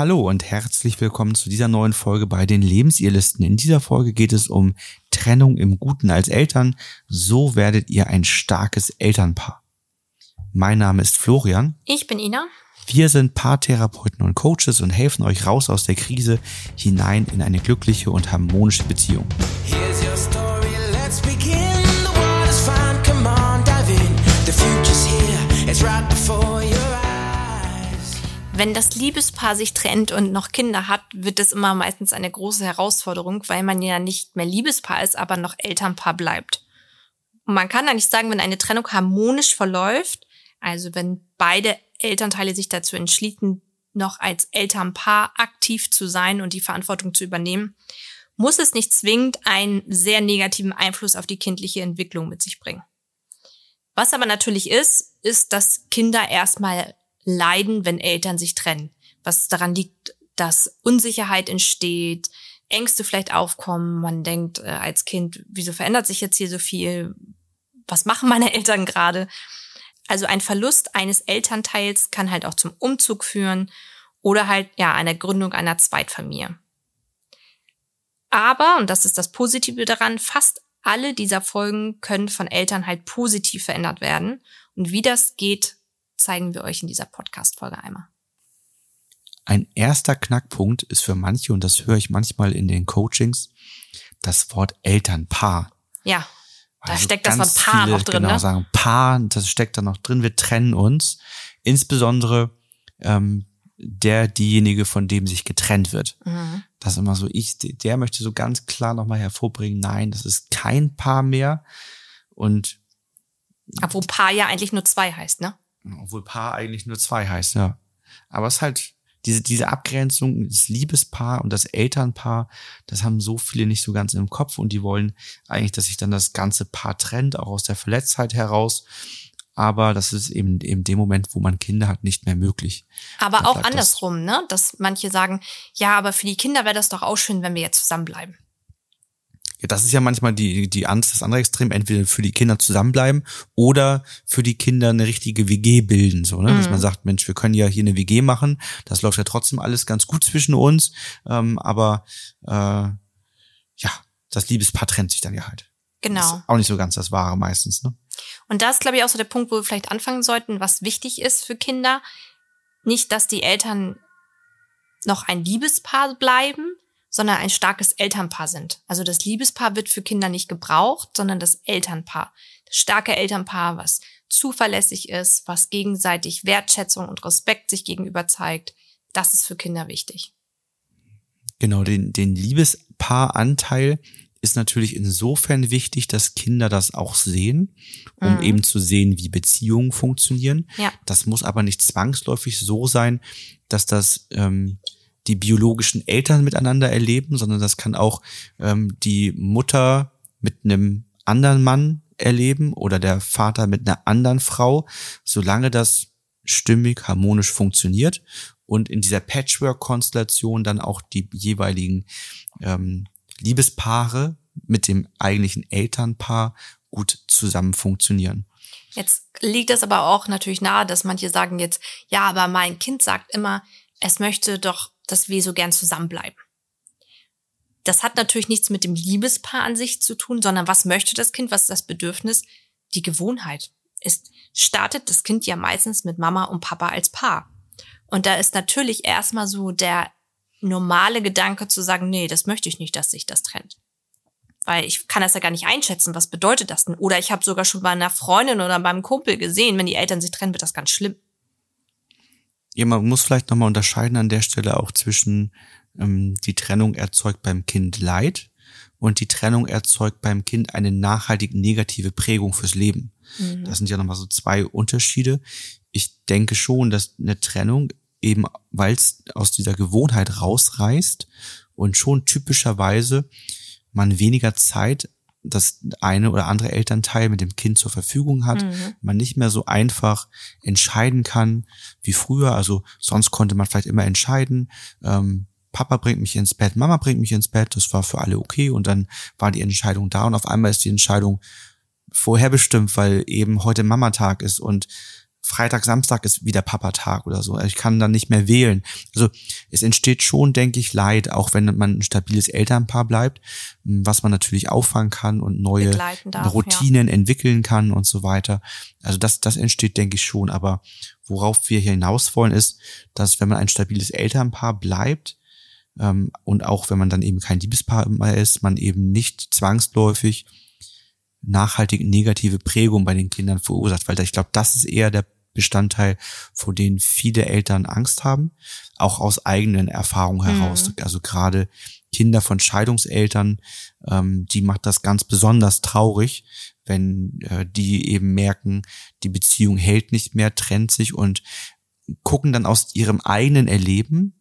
Hallo und herzlich willkommen zu dieser neuen Folge bei den Lebensirrlisten. In dieser Folge geht es um Trennung im Guten als Eltern. So werdet ihr ein starkes Elternpaar. Mein Name ist Florian. Ich bin Ina. Wir sind Paartherapeuten und Coaches und helfen euch raus aus der Krise hinein in eine glückliche und harmonische Beziehung. Here's your story, Wenn das Liebespaar sich trennt und noch Kinder hat, wird es immer meistens eine große Herausforderung, weil man ja nicht mehr Liebespaar ist, aber noch Elternpaar bleibt. Und man kann eigentlich sagen, wenn eine Trennung harmonisch verläuft, also wenn beide Elternteile sich dazu entschließen, noch als Elternpaar aktiv zu sein und die Verantwortung zu übernehmen, muss es nicht zwingend einen sehr negativen Einfluss auf die kindliche Entwicklung mit sich bringen. Was aber natürlich ist, ist, dass Kinder erstmal leiden, wenn Eltern sich trennen. Was daran liegt, dass Unsicherheit entsteht, Ängste vielleicht aufkommen. Man denkt äh, als Kind, wieso verändert sich jetzt hier so viel? Was machen meine Eltern gerade? Also ein Verlust eines Elternteils kann halt auch zum Umzug führen oder halt ja einer Gründung einer Zweitfamilie. Aber, und das ist das Positive daran, fast alle dieser Folgen können von Eltern halt positiv verändert werden. Und wie das geht, zeigen wir euch in dieser Podcast-Folge einmal. Ein erster Knackpunkt ist für manche, und das höre ich manchmal in den Coachings, das Wort Elternpaar. Ja, da Also steckt das Wort Paar viele, noch drin, Genau, ne? sagen Paar, das steckt da noch drin, wir trennen uns. Insbesondere ähm, der, diejenige, von dem sich getrennt wird. Mhm. Das ist immer so, ich, der möchte so ganz klar nochmal hervorbringen, nein, das ist kein Paar mehr. Und Obwohl Paar ja eigentlich nur zwei heißt, ne? Obwohl Paar eigentlich nur zwei heißt, ja. Aber es ist halt diese, diese Abgrenzung, das Liebespaar und das Elternpaar, das haben so viele nicht so ganz im Kopf und die wollen eigentlich, dass sich dann das ganze Paar trennt, auch aus der Verletztheit heraus. Aber das ist eben in dem Moment, wo man Kinder hat, nicht mehr möglich. Aber Da auch bleibt das- andersrum, ne? Dass manche sagen, ja, aber für die Kinder wäre das doch auch schön, wenn wir jetzt zusammenbleiben. Ja, das ist ja manchmal die, die Angst, das andere Extrem, entweder für die Kinder zusammenbleiben oder für die Kinder eine richtige WG bilden, so, ne? Dass Mhm. man sagt, Mensch, wir können ja hier eine WG machen, das läuft ja trotzdem alles ganz gut zwischen uns, ähm, aber äh, ja, das Liebespaar trennt sich dann ja halt. Genau. Ist auch nicht so ganz das Wahre meistens, ne? Und da ist, glaube ich, auch so der Punkt, wo wir vielleicht anfangen sollten, was wichtig ist für Kinder. Nicht, dass die Eltern noch ein Liebespaar bleiben, sondern ein starkes Elternpaar sind. Also das Liebespaar wird für Kinder nicht gebraucht, sondern das Elternpaar. Das starke Elternpaar, was zuverlässig ist, was gegenseitig Wertschätzung und Respekt sich gegenüber zeigt, das ist für Kinder wichtig. Genau, den, den Liebespaaranteil ist natürlich insofern wichtig, dass Kinder das auch sehen, um Mhm. eben zu sehen, wie Beziehungen funktionieren. Ja. Das muss aber nicht zwangsläufig so sein, dass das ähm, die biologischen Eltern miteinander erleben, sondern das kann auch ähm, die Mutter mit einem anderen Mann erleben oder der Vater mit einer anderen Frau, solange das stimmig, harmonisch funktioniert und in dieser Patchwork-Konstellation dann auch die jeweiligen ähm, Liebespaare mit dem eigentlichen Elternpaar gut zusammen funktionieren. Jetzt liegt es aber auch natürlich nahe, dass manche sagen jetzt, ja, aber mein Kind sagt immer, es möchte doch, dass wir so gern zusammenbleiben. Das hat natürlich nichts mit dem Liebespaar an sich zu tun, sondern was möchte das Kind, was ist das Bedürfnis? Die Gewohnheit. Es startet das Kind ja meistens mit Mama und Papa als Paar. Und da ist natürlich erstmal so der normale Gedanke zu sagen, nee, das möchte ich nicht, dass sich das trennt. Weil ich kann das ja gar nicht einschätzen, was bedeutet das denn? Oder ich habe sogar schon bei einer Freundin oder beim Kumpel gesehen, wenn die Eltern sich trennen, wird das ganz schlimm. Ja, man muss vielleicht nochmal unterscheiden an der Stelle auch zwischen ähm, die Trennung erzeugt beim Kind Leid und die Trennung erzeugt beim Kind eine nachhaltig negative Prägung fürs Leben. Das sind ja nochmal so zwei Unterschiede. Ich denke schon, dass eine Trennung eben, weil es aus dieser Gewohnheit rausreißt und schon typischerweise man weniger Zeit das eine oder andere Elternteil mit dem Kind zur Verfügung hat, Mhm. man nicht mehr so einfach entscheiden kann wie früher. Also sonst konnte man vielleicht immer entscheiden, ähm, Papa bringt mich ins Bett, Mama bringt mich ins Bett, das war für alle okay und dann war die Entscheidung da und auf einmal ist die Entscheidung vorherbestimmt, weil eben heute Mama-Tag ist und Freitag, Samstag ist wieder Papa-Tag oder so. Ich kann dann nicht mehr wählen. Also es entsteht schon, denke ich, Leid, auch wenn man ein stabiles Elternpaar bleibt, was man natürlich auffangen kann und neue darf, Routinen entwickeln kann und so weiter. Also das, das entsteht, denke ich, schon. Aber worauf wir hier hinaus wollen, ist, dass wenn man ein stabiles Elternpaar bleibt, ähm, und auch wenn man dann eben kein Liebespaar mehr ist, man eben nicht zwangsläufig nachhaltig negative Prägung bei den Kindern verursacht, weil ich glaube, das ist eher der Bestandteil, vor denen viele Eltern Angst haben, auch aus eigenen Erfahrungen heraus. Mhm. Also gerade Kinder von Scheidungseltern, ähm, die macht das ganz besonders traurig, wenn äh, die eben merken, die Beziehung hält nicht mehr, trennt sich und gucken dann aus ihrem eigenen Erleben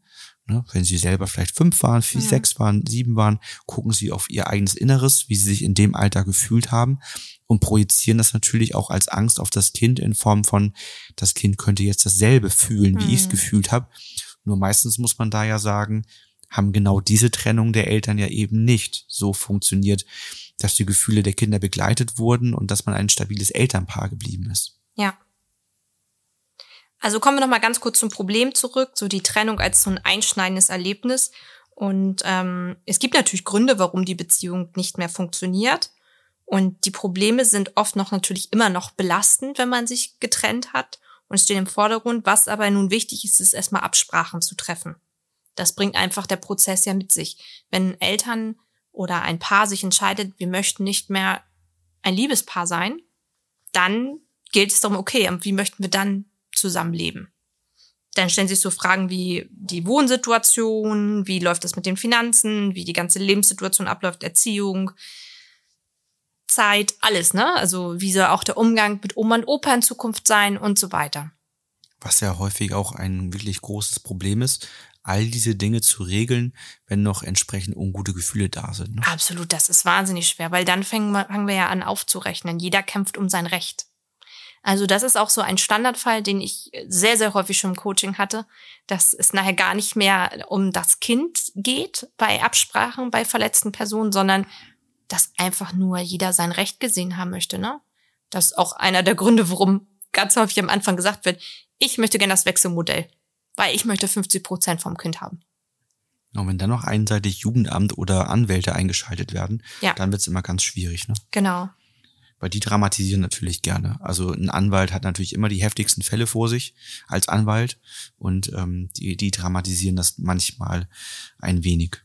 Ne? Wenn sie selber vielleicht fünf waren, vier, Mhm. sechs waren, sieben waren, gucken sie auf ihr eigenes Inneres, wie sie sich in dem Alter gefühlt haben und projizieren das natürlich auch als Angst auf das Kind in Form von, das Kind könnte jetzt dasselbe fühlen, wie ich es Mhm. gefühlt habe. Nur meistens muss man da ja sagen, haben genau diese Trennung der Eltern ja eben nicht so funktioniert, dass die Gefühle der Kinder begleitet wurden und dass man ein stabiles Elternpaar geblieben ist. Ja. Also kommen wir noch mal ganz kurz zum Problem zurück, so die Trennung als so ein einschneidendes Erlebnis. Und ähm, es gibt natürlich Gründe, warum die Beziehung nicht mehr funktioniert. Und die Probleme sind oft noch natürlich immer noch belastend, wenn man sich getrennt hat und stehen im Vordergrund. Was aber nun wichtig ist, ist erstmal Absprachen zu treffen. Das bringt einfach der Prozess ja mit sich. Wenn Eltern oder ein Paar sich entscheidet, wir möchten nicht mehr ein Liebespaar sein, dann gilt es darum, okay, und wie möchten wir dann zusammenleben? Dann stellen sich so Fragen wie die Wohnsituation, wie läuft das mit den Finanzen, wie die ganze Lebenssituation abläuft, Erziehung, Zeit, alles, ne? Also wie soll auch der Umgang mit Oma und Opa in Zukunft sein und so weiter. Was ja häufig auch ein wirklich großes Problem ist, all diese Dinge zu regeln, wenn noch entsprechend ungute Gefühle da sind. Ne? Absolut, das ist wahnsinnig schwer, weil dann fangen wir, fangen wir ja an aufzurechnen. Jeder kämpft um sein Recht. Also das ist auch so ein Standardfall, den ich sehr, sehr häufig schon im Coaching hatte, dass es nachher gar nicht mehr um das Kind geht bei Absprachen bei verletzten Personen, sondern dass einfach nur jeder sein Recht gesehen haben möchte. Ne? Das ist auch einer der Gründe, warum ganz häufig am Anfang gesagt wird, ich möchte gerne das Wechselmodell, weil ich möchte 50 Prozent vom Kind haben. Und wenn dann noch einseitig Jugendamt oder Anwälte eingeschaltet werden, Ja. dann wird's immer ganz schwierig. Ne? Genau. Weil die dramatisieren natürlich gerne. Also ein Anwalt hat natürlich immer die heftigsten Fälle vor sich als Anwalt und ähm, die, die dramatisieren das manchmal ein wenig.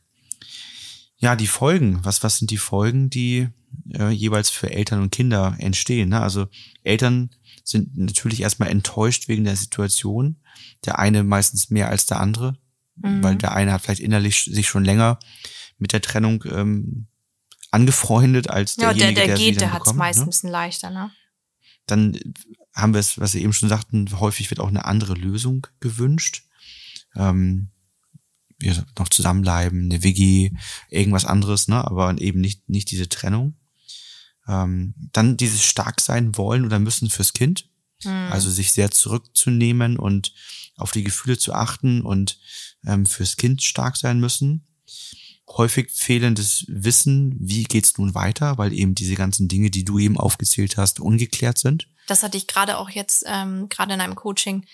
Ja, die Folgen. Was, was sind die Folgen, die äh, jeweils für Eltern und Kinder entstehen? Ne? Also Eltern sind natürlich erstmal enttäuscht wegen der Situation. Der eine meistens mehr als der andere, Mhm. weil der eine hat vielleicht innerlich sich schon länger mit der Trennung ähm, angefreundet als Ja, der, der sie geht, der hat's bekommt, meist ein Ne? bisschen leichter, ne? Dann haben wir es, was Sie eben schon sagten, häufig wird auch eine andere Lösung gewünscht. Ähm, wir noch zusammenbleiben, eine WG, irgendwas anderes, ne? aber eben nicht, nicht diese Trennung. Ähm, dann dieses stark sein wollen oder müssen fürs Kind. Hm. Also sich sehr zurückzunehmen und auf die Gefühle zu achten und ähm, fürs Kind stark sein müssen. Häufig fehlendes Wissen, wie geht's nun weiter, weil eben diese ganzen Dinge, die du eben aufgezählt hast, ungeklärt sind. Das hatte ich gerade auch jetzt, ähm, gerade in einem Coaching.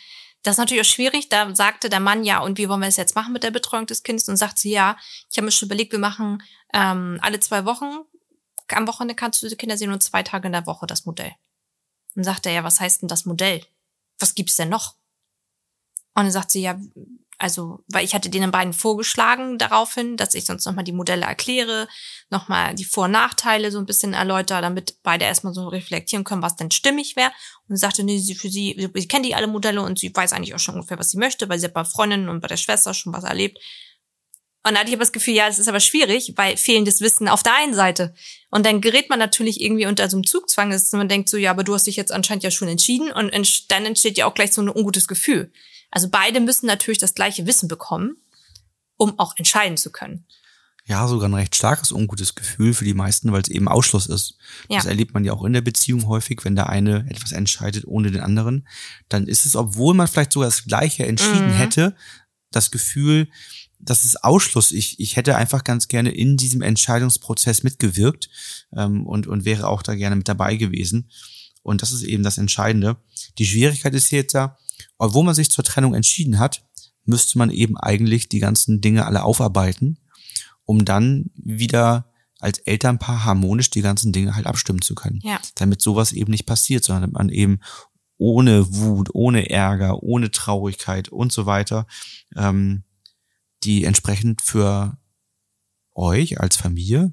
Das ist natürlich auch schwierig. Da sagte der Mann, ja, und wie wollen wir es jetzt machen mit der Betreuung des Kindes? Und sagt sie, ja, ich habe mir schon überlegt, wir machen ähm, alle zwei Wochen, am Wochenende kannst du die Kinder sehen und zwei Tage in der Woche das Modell. Und sagt er, ja, was heißt denn das Modell? Was gibt's denn noch? Und dann sagt sie, ja, also, weil ich hatte denen beiden vorgeschlagen daraufhin, dass ich sonst nochmal die Modelle erkläre, nochmal die Vor- und Nachteile so ein bisschen erläutere, damit beide erstmal so reflektieren können, was denn stimmig wäre. Und sie sagte, nee, sie für sie, sie kennt die alle Modelle und sie weiß eigentlich auch schon ungefähr, was sie möchte, weil sie hat bei Freundinnen und bei der Schwester schon was erlebt. Und da hatte ich aber das Gefühl, ja, es ist aber schwierig, weil fehlendes Wissen auf der einen Seite. Und dann gerät man natürlich irgendwie unter so einem Zugzwang, dass man denkt so, ja, aber du hast dich jetzt anscheinend ja schon entschieden und dann entsteht ja auch gleich so ein ungutes Gefühl. Also beide müssen natürlich das gleiche Wissen bekommen, um auch entscheiden zu können. Ja, sogar ein recht starkes ungutes Gefühl für die meisten, weil es eben Ausschluss ist. Ja. Das erlebt man ja auch in der Beziehung häufig, wenn der eine etwas entscheidet ohne den anderen. Dann ist es, obwohl man vielleicht sogar das Gleiche entschieden Mhm. hätte, das Gefühl, das ist Ausschluss. Ich, ich hätte einfach ganz gerne in diesem Entscheidungsprozess mitgewirkt ähm, und, und wäre auch da gerne mit dabei gewesen. Und das ist eben das Entscheidende. Die Schwierigkeit ist jetzt ja, obwohl man sich zur Trennung entschieden hat, müsste man eben eigentlich die ganzen Dinge alle aufarbeiten, um dann wieder als Elternpaar harmonisch die ganzen Dinge halt abstimmen zu können. Ja. Damit sowas eben nicht passiert, sondern man eben ohne Wut, ohne Ärger, ohne Traurigkeit und so weiter, ähm, die entsprechend für euch als Familie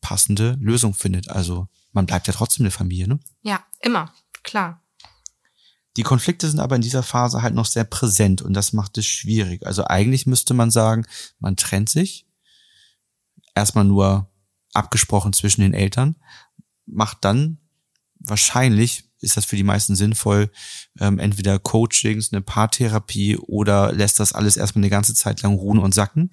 passende Lösung findet. Also man bleibt ja trotzdem eine Familie, ne? Ja, immer, klar. Die Konflikte sind aber in dieser Phase halt noch sehr präsent und das macht es schwierig. Also eigentlich müsste man sagen, man trennt sich. Erstmal nur abgesprochen zwischen den Eltern, macht dann wahrscheinlich ist das für die meisten sinnvoll, ähm, entweder Coachings, eine Paartherapie oder lässt das alles erstmal eine ganze Zeit lang ruhen und sacken,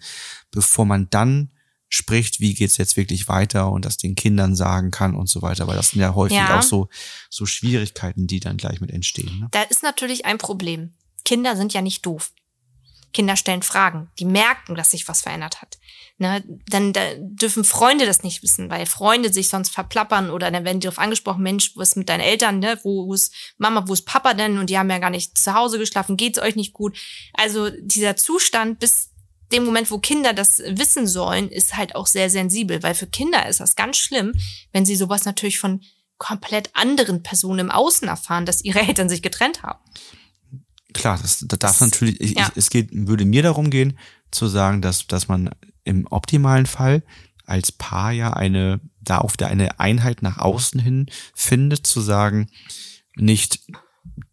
bevor man dann spricht, wie geht's jetzt wirklich weiter und das den Kindern sagen kann und so weiter, weil das sind ja häufig Ja. auch so so Schwierigkeiten, die dann gleich mit entstehen. Ne? Da ist natürlich ein Problem. Kinder sind ja nicht doof. Kinder stellen Fragen. Die merken, dass sich was verändert hat. Ne, dann da dürfen Freunde das nicht wissen, weil Freunde sich sonst verplappern oder dann werden die darauf angesprochen, Mensch, was ist mit deinen Eltern, ne? Wo, wo ist Mama, wo ist Papa denn? Und die haben ja gar nicht zu Hause geschlafen, geht's euch nicht gut? Also dieser Zustand bis dem Moment, wo Kinder das wissen sollen, ist halt auch sehr sensibel, weil für Kinder ist das ganz schlimm, wenn sie sowas natürlich von komplett anderen Personen im Außen erfahren, dass ihre Eltern sich getrennt haben. Klar, das, das darf Das- natürlich, ich, ja. ich, es geht, würde mir darum gehen, zu sagen, dass, dass man im optimalen Fall als Paar ja eine, da auf der eine Einheit nach außen hin findet, zu sagen, nicht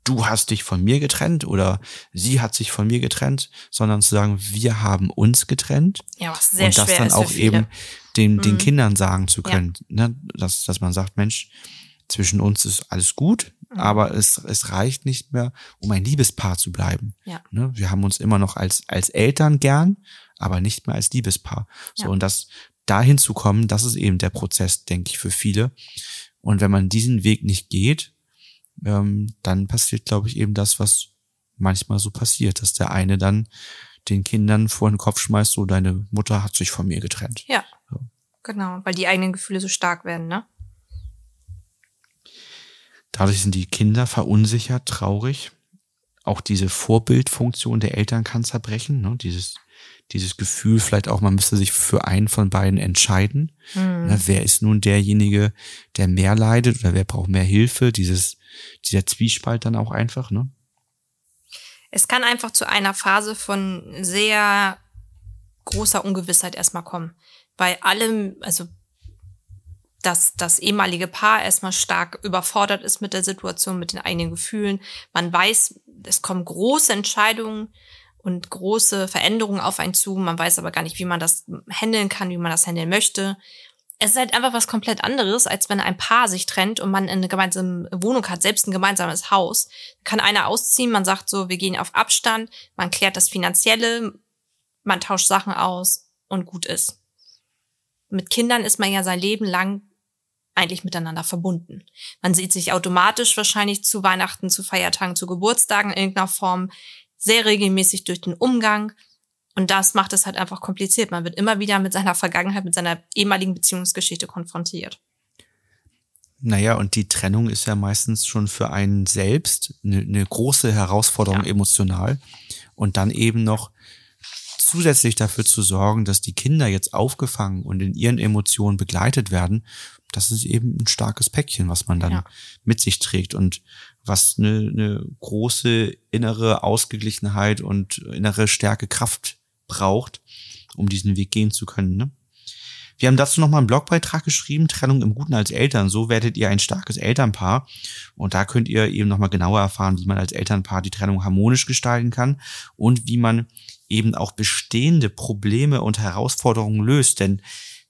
du hast dich von mir getrennt oder sie hat sich von mir getrennt, sondern zu sagen, wir haben uns getrennt Ja, was sehr und das schwer dann auch eben den, den Mhm. Kindern sagen zu Ja. können, ne? dass, dass man sagt, Mensch, zwischen uns ist alles gut, Mhm. aber es, es reicht nicht mehr, um ein Liebespaar zu bleiben. Ja. Ne? Wir haben uns immer noch als, als Eltern gern, aber nicht mehr als Liebespaar. So, Ja. und das dahin zu kommen, das ist eben der Prozess, denke ich, für viele. Und wenn man diesen Weg nicht geht, ähm, dann passiert, glaube ich, eben das, was manchmal so passiert, dass der eine dann den Kindern vor den Kopf schmeißt, so deine Mutter hat sich von mir getrennt. Ja. So. Genau, weil die eigenen Gefühle so stark werden, ne? Dadurch sind die Kinder verunsichert, traurig. Auch diese Vorbildfunktion der Eltern kann zerbrechen. Ne? Dieses, dieses Gefühl, vielleicht auch, man müsste sich für einen von beiden entscheiden. Mhm. Ne? Wer ist nun derjenige, der mehr leidet oder wer braucht mehr Hilfe? Dieses, dieser Zwiespalt dann auch einfach. Ne? Es kann einfach zu einer Phase von sehr großer Ungewissheit erstmal kommen. Bei allem, also dass das ehemalige Paar erstmal stark überfordert ist mit der Situation, mit den eigenen Gefühlen. Man weiß, es kommen große Entscheidungen und große Veränderungen auf einen zu. Man weiß aber gar nicht, wie man das handeln kann, wie man das handeln möchte. Es ist halt einfach was komplett anderes, als wenn ein Paar sich trennt und man eine gemeinsame Wohnung hat, selbst ein gemeinsames Haus. Kann einer ausziehen, man sagt so, wir gehen auf Abstand, man klärt das Finanzielle, man tauscht Sachen aus und gut ist. Mit Kindern ist man ja sein Leben lang eigentlich miteinander verbunden. Man sieht sich automatisch wahrscheinlich zu Weihnachten, zu Feiertagen, zu Geburtstagen in irgendeiner Form sehr regelmäßig durch den Umgang. Und das macht es halt einfach kompliziert. Man wird immer wieder mit seiner Vergangenheit, mit seiner ehemaligen Beziehungsgeschichte konfrontiert. Naja, und die Trennung ist ja meistens schon für einen selbst eine, eine große Herausforderung Ja. emotional. Und dann eben noch zusätzlich dafür zu sorgen, dass die Kinder jetzt aufgefangen und in ihren Emotionen begleitet werden, das ist eben ein starkes Päckchen, was man dann Ja. mit sich trägt und was eine, eine große innere Ausgeglichenheit und innere Stärke, Kraft braucht, um diesen Weg gehen zu können. Ne? Wir haben dazu nochmal einen Blogbeitrag geschrieben, Trennung im Guten als Eltern. So werdet ihr ein starkes Elternpaar. Und da könnt ihr eben nochmal genauer erfahren, wie man als Elternpaar die Trennung harmonisch gestalten kann und wie man eben auch bestehende Probleme und Herausforderungen löst. Denn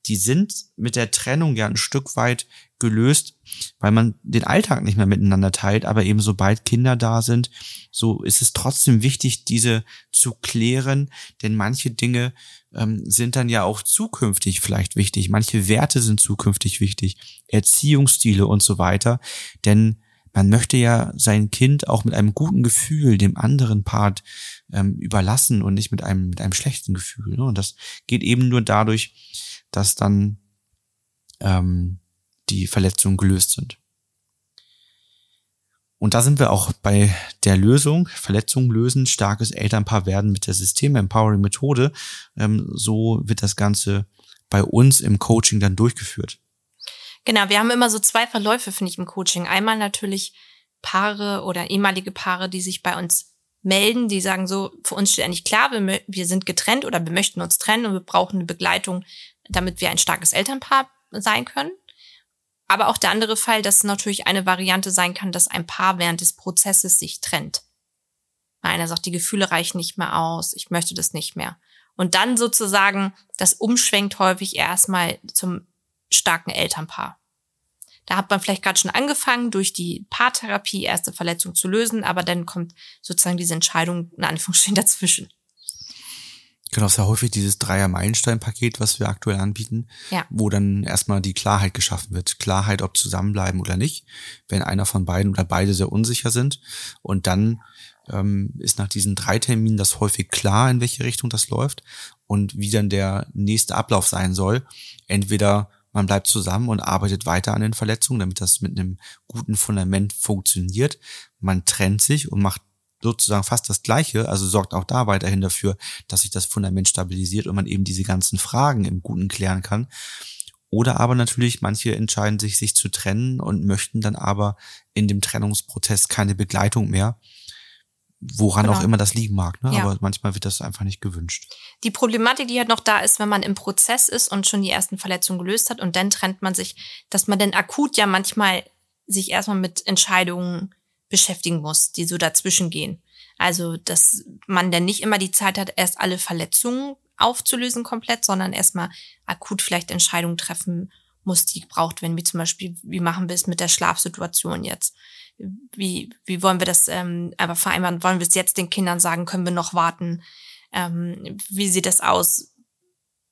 die sind mit der Trennung ja ein Stück weit gelöst, weil man den Alltag nicht mehr miteinander teilt, aber eben sobald Kinder da sind, so ist es trotzdem wichtig, diese zu klären, denn manche Dinge ähm, sind dann ja auch zukünftig vielleicht wichtig, manche Werte sind zukünftig wichtig, Erziehungsstile und so weiter, denn man möchte ja sein Kind auch mit einem guten Gefühl dem anderen Part ähm, überlassen und nicht mit einem mit einem schlechten Gefühl. Ne? Und das geht eben nur dadurch, dass dann ähm, die Verletzungen gelöst sind. Und da sind wir auch bei der Lösung, Verletzungen lösen, starkes Elternpaar werden mit der System-Empowering-Methode. Ähm, so wird das Ganze bei uns im Coaching dann durchgeführt. Genau, wir haben immer so zwei Verläufe, finde ich, im Coaching. Einmal natürlich Paare oder ehemalige Paare, die sich bei uns melden, die sagen so, für uns steht eigentlich klar, wir, wir sind getrennt oder wir möchten uns trennen und wir brauchen eine Begleitung, damit wir ein starkes Elternpaar sein können. Aber auch der andere Fall, dass natürlich eine Variante sein kann, dass ein Paar während des Prozesses sich trennt. Einer sagt, die Gefühle reichen nicht mehr aus, ich möchte das nicht mehr. Und dann sozusagen, das umschwenkt häufig erstmal zum starken Elternpaar. Da hat man vielleicht gerade schon angefangen, durch die Paartherapie erste Verletzung zu lösen, aber dann kommt sozusagen diese Entscheidung in Anführungsstrichen dazwischen. Genau, ja häufig dieses Dreier-Meilenstein-Paket, was wir aktuell anbieten, Ja. wo dann erstmal die Klarheit geschaffen wird. Klarheit, ob zusammenbleiben oder nicht, wenn einer von beiden oder beide sehr unsicher sind. Und dann ähm, ist nach diesen drei Terminen das häufig klar, in welche Richtung das läuft und wie dann der nächste Ablauf sein soll. Entweder man bleibt zusammen und arbeitet weiter an den Verletzungen, damit das mit einem guten Fundament funktioniert. Man trennt sich und macht sozusagen fast das Gleiche, also sorgt auch da weiterhin dafür, dass sich das Fundament stabilisiert und man eben diese ganzen Fragen im Guten klären kann. Oder aber natürlich, manche entscheiden sich, sich zu trennen und möchten dann aber in dem Trennungsprozess keine Begleitung mehr, woran Genau. auch immer das liegen mag. Ne? Ja. Aber manchmal wird das einfach nicht gewünscht. Die Problematik, die halt noch da ist, wenn man im Prozess ist und schon die ersten Verletzungen gelöst hat und dann trennt man sich, dass man dann akut ja manchmal sich erstmal mit Entscheidungen beschäftigen muss, die so dazwischen gehen. Also, dass man dann nicht immer die Zeit hat, erst alle Verletzungen aufzulösen komplett, sondern erstmal akut vielleicht Entscheidungen treffen muss, die braucht, wenn wir zum Beispiel, wie machen wir es mit der Schlafsituation jetzt? Wie, wie wollen wir das ähm, einfach vereinbaren? Wollen wir es jetzt den Kindern sagen? Können wir noch warten? Ähm, wie sieht das aus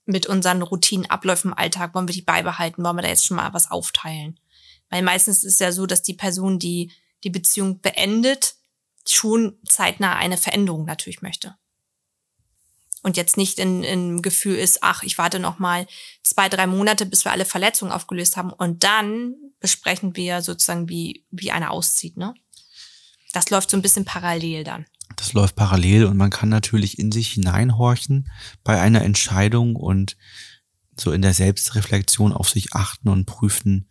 mit unseren Routinen, Abläufen im Alltag? Wollen wir die beibehalten? Wollen wir da jetzt schon mal was aufteilen? Weil meistens ist ja so, dass die Person, die die Beziehung beendet, schon zeitnah eine Veränderung natürlich möchte. Und jetzt nicht in, in Gefühl ist, ach, ich warte noch mal zwei, drei Monate, bis wir alle Verletzungen aufgelöst haben. Und dann besprechen wir sozusagen, wie, wie einer auszieht, ne? Das läuft so ein bisschen parallel dann. Das läuft parallel und man kann natürlich in sich hineinhorchen bei einer Entscheidung und so in der Selbstreflexion auf sich achten und prüfen,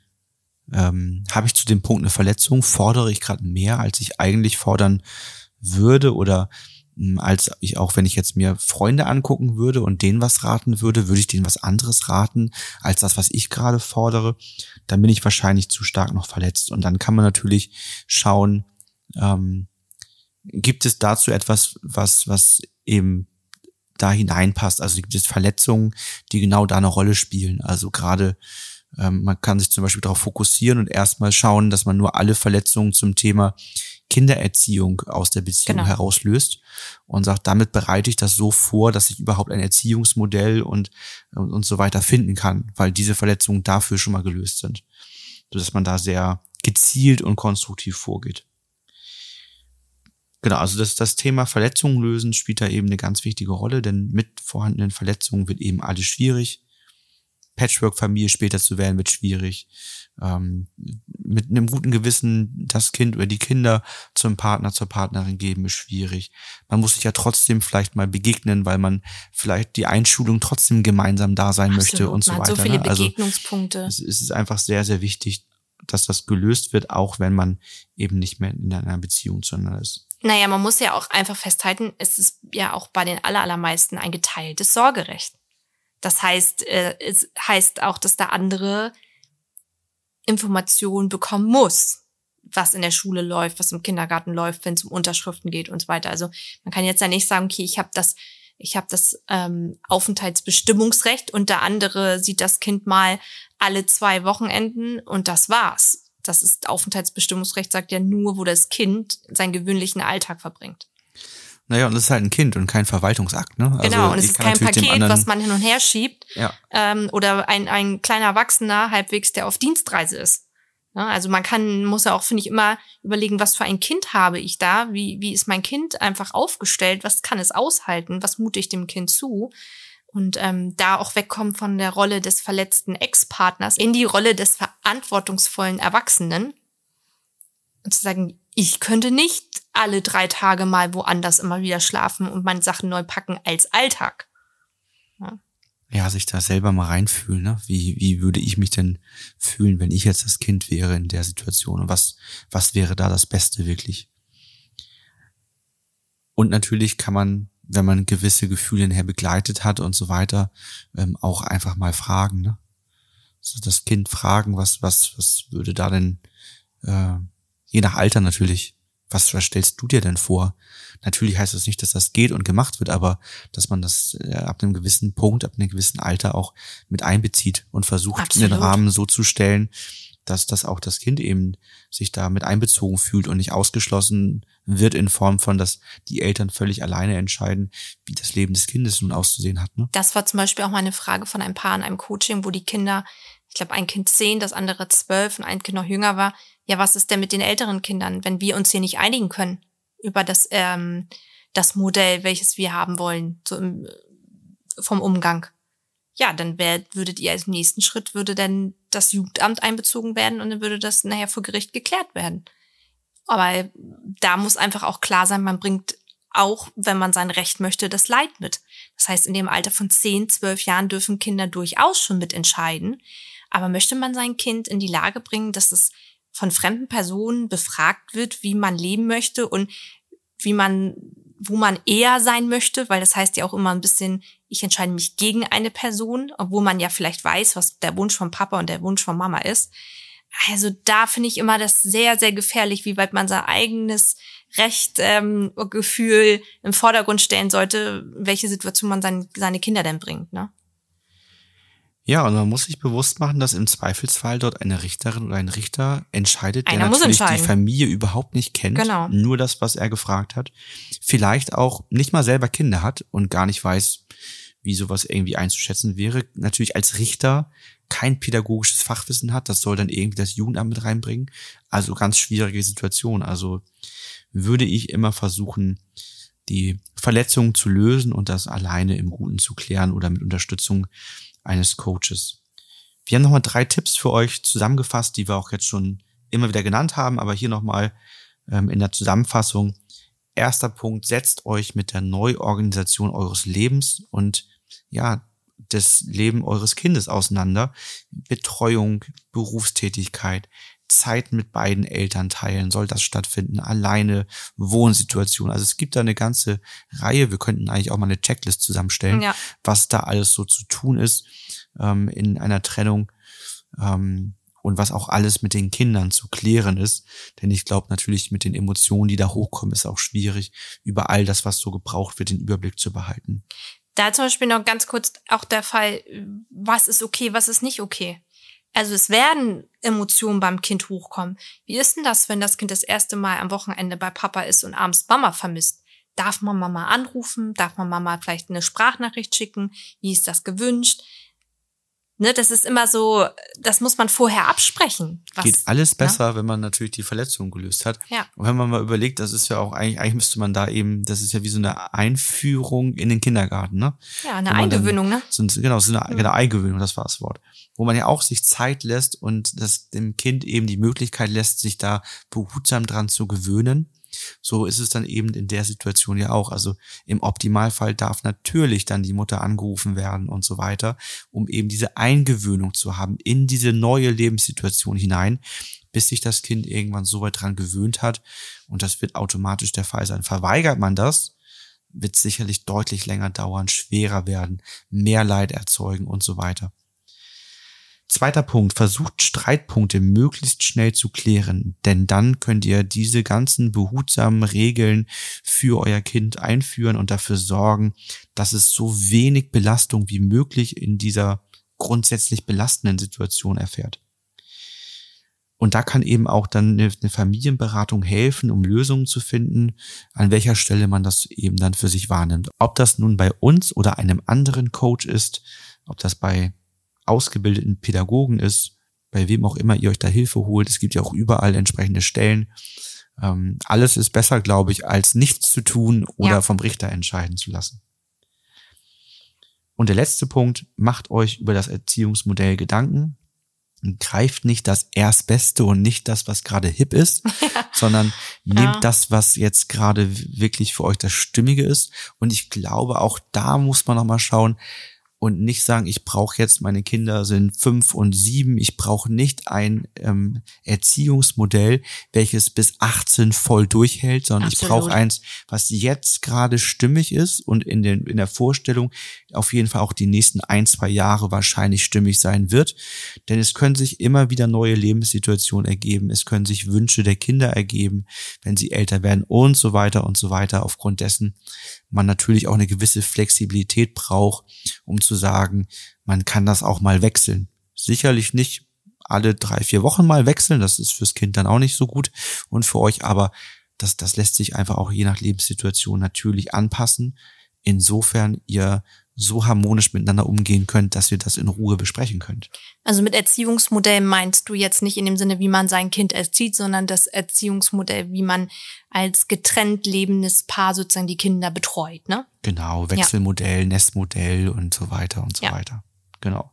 ähm, habe ich zu dem Punkt eine Verletzung, fordere ich gerade mehr, als ich eigentlich fordern würde oder mh, als ich auch, wenn ich jetzt mir Freunde angucken würde und denen was raten würde, würde ich denen was anderes raten, als das, was ich gerade fordere, dann bin ich wahrscheinlich zu stark noch verletzt. Und dann kann man natürlich schauen, ähm, gibt es dazu etwas, was, was eben da hineinpasst? Also gibt es Verletzungen, die genau da eine Rolle spielen? Also gerade ähm, man kann sich zum Beispiel darauf fokussieren und erstmal schauen, dass man nur alle Verletzungen zum Thema Kindererziehung aus der Beziehung Genau. herauslöst und sagt, damit bereite ich das so vor, dass ich überhaupt ein Erziehungsmodell und, und, und so weiter finden kann, weil diese Verletzungen dafür schon mal gelöst sind. Sodass man da sehr gezielt und konstruktiv vorgeht. Genau, also das, das Thema Verletzungen lösen spielt da eben eine ganz wichtige Rolle, denn mit vorhandenen Verletzungen wird eben alles schwierig. Patchwork-Familie später zu werden wird schwierig. Ähm, mit einem guten Gewissen das Kind oder die Kinder zum Partner, zur Partnerin geben, ist schwierig. Man muss sich ja trotzdem vielleicht mal begegnen, weil man vielleicht die Einschulung trotzdem gemeinsam da sein möchte Absolut. und so Man hat weiter. so viele ne? Also Begegnungspunkte. es es ist einfach sehr, sehr wichtig, dass das gelöst wird, auch wenn man eben nicht mehr in einer Beziehung zueinander ist. Naja, man muss ja auch einfach festhalten, es ist ja auch bei den aller, allermeisten ein geteiltes Sorgerecht. Das heißt, äh, es heißt auch, dass der andere Informationen bekommen muss, was in der Schule läuft, was im Kindergarten läuft, wenn es um Unterschriften geht und so weiter. Also man kann jetzt ja nicht sagen, okay, ich habe das, ich habe das ähm, Aufenthaltsbestimmungsrecht und der andere sieht das Kind mal alle zwei Wochenenden und das war's. Das ist Aufenthaltsbestimmungsrecht sagt ja nur, wo das Kind seinen gewöhnlichen Alltag verbringt. Naja, und es ist halt ein Kind und kein Verwaltungsakt, ne? genau, und es ist kein Paket, was man hin und her schiebt. Ja, Ähm, oder ein, ein kleiner Erwachsener halbwegs, der auf Dienstreise ist. Ja, also man kann, muss ja auch, finde ich, immer überlegen, was für ein Kind habe ich da? Wie, wie ist mein Kind einfach aufgestellt? Was kann es aushalten? Was mute ich dem Kind zu? Und ähm, da auch wegkommen von der Rolle des verletzten Ex-Partners in die Rolle des verantwortungsvollen Erwachsenen. Und zu sagen, ich könnte nicht alle drei Tage mal woanders immer wieder schlafen und meine Sachen neu packen als Alltag. Ja, sich da selber mal reinfühlen, ne? Wie, wie würde ich mich denn fühlen, wenn ich jetzt das Kind wäre in der Situation? Und was, was wäre da das Beste wirklich? Und natürlich kann man, wenn man gewisse Gefühle nachher begleitet hat und so weiter, ähm, auch einfach mal fragen, ne? Also das Kind fragen, was, was, was würde da denn, äh, je nach Alter natürlich, was, was stellst du dir denn vor? Natürlich heißt das nicht, dass das geht und gemacht wird, aber dass man das äh, ab einem gewissen Punkt, ab einem gewissen Alter auch mit einbezieht und versucht, Absolut. den Rahmen so zu stellen, dass das auch das Kind eben sich da mit einbezogen fühlt und nicht ausgeschlossen wird in Form von, dass die Eltern völlig alleine entscheiden, wie das Leben des Kindes nun auszusehen hat. Ne? Das war zum Beispiel auch mal eine Frage von einem Paar in einem Coaching, wo die Kinder, ich glaube, ein Kind zehn, das andere zwölf und ein Kind noch jünger war. Ja, was ist denn mit den älteren Kindern, wenn wir uns hier nicht einigen können über das, ähm, das Modell, welches wir haben wollen, so im, vom Umgang? Ja, dann wär, würdet ihr als nächsten Schritt würde dann das Jugendamt einbezogen werden und dann würde das nachher vor Gericht geklärt werden. Aber da muss einfach auch klar sein, man bringt auch, wenn man sein Recht möchte, das Leid mit. Das heißt, in dem Alter von 10, 12 Jahren dürfen Kinder durchaus schon mitentscheiden. Aber möchte man sein Kind in die Lage bringen, dass es von fremden Personen befragt wird, wie man leben möchte und wie man, wo man eher sein möchte, weil das heißt ja auch immer ein bisschen, ich entscheide mich gegen eine Person, obwohl man ja vielleicht weiß, was der Wunsch von Papa und der Wunsch von Mama ist. Also da finde ich immer das sehr, sehr gefährlich, wie weit man sein eigenes Recht, ähm, Gefühl im Vordergrund stellen sollte, welche Situation man sein, seine Kinder denn bringt, ne? Ja, und man muss sich bewusst machen, dass im Zweifelsfall dort eine Richterin oder ein Richter entscheidet, der Einer muss natürlich die. Familie überhaupt nicht kennt, Genau. nur das, was er gefragt hat, vielleicht auch nicht mal selber Kinder hat und gar nicht weiß, wie sowas irgendwie einzuschätzen wäre, natürlich als Richter kein pädagogisches Fachwissen hat, das soll dann irgendwie das Jugendamt mit reinbringen. Also ganz schwierige Situation. Also würde ich immer versuchen, die Verletzungen zu lösen und das alleine im Guten zu klären oder mit Unterstützung eines Coaches. Wir haben nochmal drei Tipps für euch zusammengefasst, die wir auch jetzt schon immer wieder genannt haben, aber hier nochmal ähm, in der Zusammenfassung. Erster Punkt, setzt euch mit der Neuorganisation eures Lebens und ja, des Leben eures Kindes auseinander. Betreuung, Berufstätigkeit, Zeit mit beiden Eltern teilen, soll das stattfinden, alleine Wohnsituation. Also es gibt da eine ganze Reihe. Wir könnten eigentlich auch mal eine Checklist zusammenstellen, Ja. was da alles so zu tun ist ähm, in einer Trennung ähm, und was auch alles mit den Kindern zu klären ist. Denn ich glaube natürlich mit den Emotionen, die da hochkommen, ist auch schwierig, über all das, was so gebraucht wird, den Überblick zu behalten. Da zum Beispiel noch ganz kurz auch der Fall, was ist okay, was ist nicht okay. Also es werden Emotionen beim Kind hochkommen. Wie ist denn das, wenn das Kind das erste Mal am Wochenende bei Papa ist und abends Mama vermisst? Darf man Mama anrufen? Darf man Mama vielleicht eine Sprachnachricht schicken? Wie ist das gewünscht? Ne, das ist immer so, das muss man vorher absprechen. Was, Geht alles ne? besser, wenn man natürlich die Verletzung gelöst hat. Ja. Und wenn man mal überlegt, das ist ja auch eigentlich, eigentlich müsste man da eben, das ist ja wie so eine Einführung in den Kindergarten, ne? Ja, eine man dann- Eingewöhnung, ne? So, genau, so eine, genau, Eingewöhnung, das war das Wort. Wo man ja auch sich Zeit lässt und das dem Kind eben die Möglichkeit lässt, sich da behutsam dran zu gewöhnen. So ist es dann eben in der Situation ja auch. Also im Optimalfall darf natürlich dann die Mutter angerufen werden und so weiter, um eben diese Eingewöhnung zu haben in diese neue Lebenssituation hinein, bis sich das Kind irgendwann so weit dran gewöhnt hat. Und das wird automatisch der Fall sein. Verweigert man das, wird sicherlich deutlich länger dauern, schwerer werden, mehr Leid erzeugen und so weiter. Zweiter Punkt, versucht Streitpunkte möglichst schnell zu klären, denn dann könnt ihr diese ganzen behutsamen Regeln für euer Kind einführen und dafür sorgen, dass es so wenig Belastung wie möglich in dieser grundsätzlich belastenden Situation erfährt. Und da kann eben auch dann eine, Familienberatung helfen, um Lösungen zu finden, an welcher Stelle man das eben dann für sich wahrnimmt. Ob das nun bei uns oder einem anderen Coach ist, ob das bei ausgebildeten Pädagogen ist, bei wem auch immer ihr euch da Hilfe holt. Es gibt ja auch überall entsprechende Stellen. Ähm, alles ist besser, glaube ich, als nichts zu tun oder Ja. vom Richter entscheiden zu lassen. Und der letzte Punkt, macht euch über das Erziehungsmodell Gedanken. Greift nicht das Erstbeste und nicht das, was gerade hip ist, sondern nehmt Ja. das, was jetzt gerade wirklich für euch das Stimmige ist. Und ich glaube, auch da muss man nochmal schauen, und nicht sagen, ich brauche jetzt, meine Kinder sind fünf und sieben, ich brauche nicht ein ähm, Erziehungsmodell, welches bis 18 voll durchhält, sondern ich Absolut. brauche eins, was jetzt gerade stimmig ist und in, den, in der Vorstellung auf jeden Fall auch die nächsten ein, zwei Jahre wahrscheinlich stimmig sein wird. Denn es können sich immer wieder neue Lebenssituationen ergeben, es können sich Wünsche der Kinder ergeben, wenn sie älter werden und so weiter und so weiter, aufgrund dessen man natürlich auch eine gewisse Flexibilität braucht, um zu sagen, man kann das auch mal wechseln. Sicherlich nicht alle drei, vier Wochen mal wechseln, das ist fürs Kind dann auch nicht so gut und für euch, aber das, das lässt sich einfach auch je nach Lebenssituation natürlich anpassen, insofern ihr so harmonisch miteinander umgehen könnt, dass ihr das in Ruhe besprechen könnt. Also mit Erziehungsmodell meinst du jetzt nicht in dem Sinne, wie man sein Kind erzieht, sondern das Erziehungsmodell, wie man als getrennt lebendes Paar sozusagen die Kinder betreut, ne? Genau, Wechselmodell, Nestmodell und so weiter und so Ja. weiter. Genau.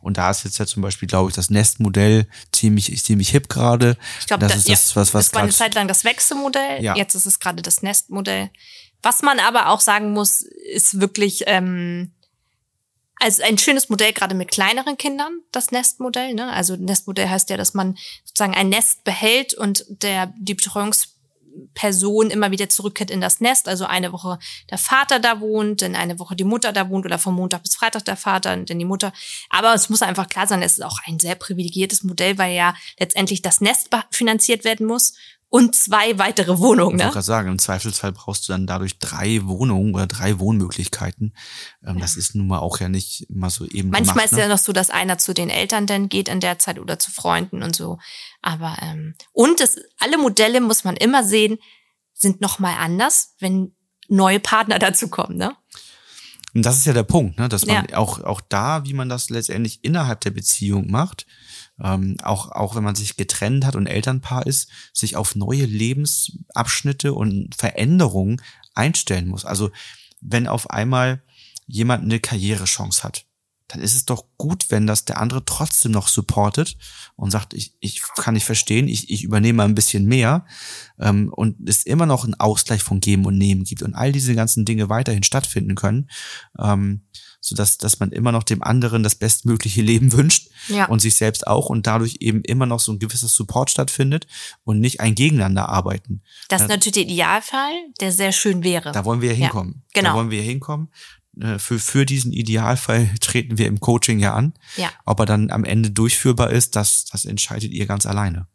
Und da ist jetzt ja zum Beispiel, glaube ich, das Nestmodell ziemlich, ziemlich hip gerade. Ich glaube, das ist das, was, was das war eine Zeit lang das Wechselmodell, Ja. jetzt ist es gerade das Nestmodell. Was man aber auch sagen muss, ist wirklich ähm, also ein schönes Modell gerade mit kleineren Kindern, das Nestmodell. Ne? Also Nestmodell heißt ja, dass man sozusagen ein Nest behält und der die Betreuungsperson immer wieder zurückkehrt in das Nest. Also eine Woche der Vater da wohnt, dann eine Woche die Mutter da wohnt oder vom Montag bis Freitag der Vater und dann die Mutter. Aber es muss einfach klar sein, es ist auch ein sehr privilegiertes Modell, weil ja letztendlich das Nest finanziert werden muss und zwei weitere Wohnungen. Ich wollte Ne? gerade sagen, im Zweifelsfall brauchst du dann dadurch drei Wohnungen oder drei Wohnmöglichkeiten. Ähm, Das ist nun mal auch ja nicht immer so eben Manchmal gemacht, ist ne? ja noch so, dass einer zu den Eltern dann geht in der Zeit oder zu Freunden und so. Aber ähm, und es, alle Modelle muss man immer sehen, sind noch mal anders, wenn neue Partner dazu kommen. Ne? Und das ist ja der Punkt, ne? dass man Ja. auch, auch da, wie man das letztendlich innerhalb der Beziehung macht, ähm, auch, auch wenn man sich getrennt hat und Elternpaar ist, sich auf neue Lebensabschnitte und Veränderungen einstellen muss. Also wenn auf einmal jemand eine Karrierechance hat, dann ist es doch gut, wenn das der andere trotzdem noch supportet und sagt, ich, ich kann nicht verstehen, ich, ich übernehme ein bisschen mehr ähm, und es immer noch einen Ausgleich von Geben und Nehmen gibt und all diese ganzen Dinge weiterhin stattfinden können, ähm, so dass dass man immer noch dem anderen das bestmögliche Leben wünscht Ja. und sich selbst auch und dadurch eben immer noch so ein gewisses Support stattfindet und nicht ein Gegeneinander arbeiten. Das ist natürlich der Idealfall, der sehr schön wäre. Da wollen wir ja Ja, hinkommen. genau. Da wollen wir hinkommen. Äh, Für, für diesen Idealfall treten wir im Coaching ja an. Ja. Ob er dann am Ende durchführbar ist, das, das entscheidet ihr ganz alleine.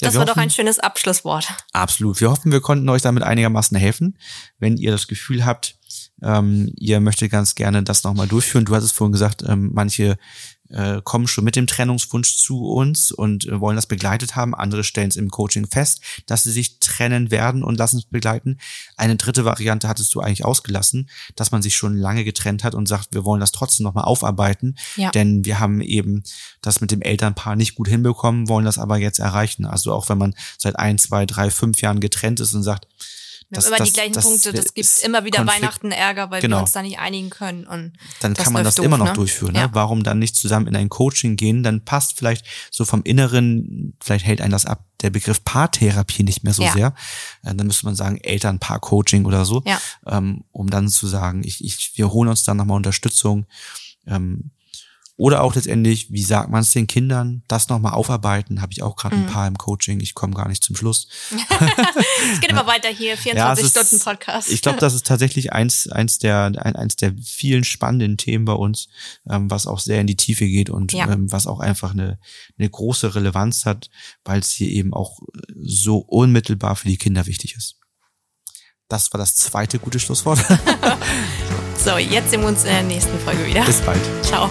Ja, das war doch hoffen- ein schönes Abschlusswort. Absolut. Wir hoffen, wir konnten euch damit einigermaßen helfen. Wenn ihr das Gefühl habt, ähm, ihr möchtet ganz gerne das nochmal durchführen. Du hast es vorhin gesagt, ähm, manche äh, kommen schon mit dem Trennungswunsch zu uns und äh, wollen das begleitet haben. Andere stellen es im Coaching fest, dass sie sich trennen werden und lassen es begleiten. Eine dritte Variante hattest du eigentlich ausgelassen, dass man sich schon lange getrennt hat und sagt, wir wollen das trotzdem nochmal aufarbeiten, Ja. denn wir haben eben das mit dem Elternpaar nicht gut hinbekommen, wollen das aber jetzt erreichen. Also auch wenn man seit ein, zwei, drei, fünf Jahren getrennt ist und sagt, Wir das- haben immer das- die gleichen das Punkte. Das gibt immer wieder Konflikt. Weihnachten Ärger, weil Genau. wir uns da nicht einigen können. Und dann kann man das läuft immer doof, noch ne? durchführen. Ne? Ja. Warum dann nicht zusammen in ein Coaching gehen? Dann passt vielleicht so vom Inneren, vielleicht hält einen das ab, der Begriff Paartherapie nicht mehr so Ja. sehr. Äh, Dann müsste man sagen Elternpaar-Coaching oder so, Ja. ähm, um dann zu sagen, ich, ich, wir holen uns dann nochmal Unterstützung. Ähm, oder auch letztendlich, wie sagt man es den Kindern, das nochmal aufarbeiten, habe ich auch gerade Mhm. ein paar im Coaching, ich komme gar nicht zum Schluss. es geht immer weiter hier, 24 es ist- Stunden Podcast. Ich glaube, das ist tatsächlich eins, eins der, ein, eins der vielen spannenden Themen bei uns, ähm, was auch sehr in die Tiefe geht und Ja. ähm, was auch einfach eine, eine große Relevanz hat, weil es hier eben auch so unmittelbar für die Kinder wichtig ist. Das war das zweite gute Schlusswort. so, jetzt sehen wir uns in der nächsten Folge wieder. Bis bald. Ciao.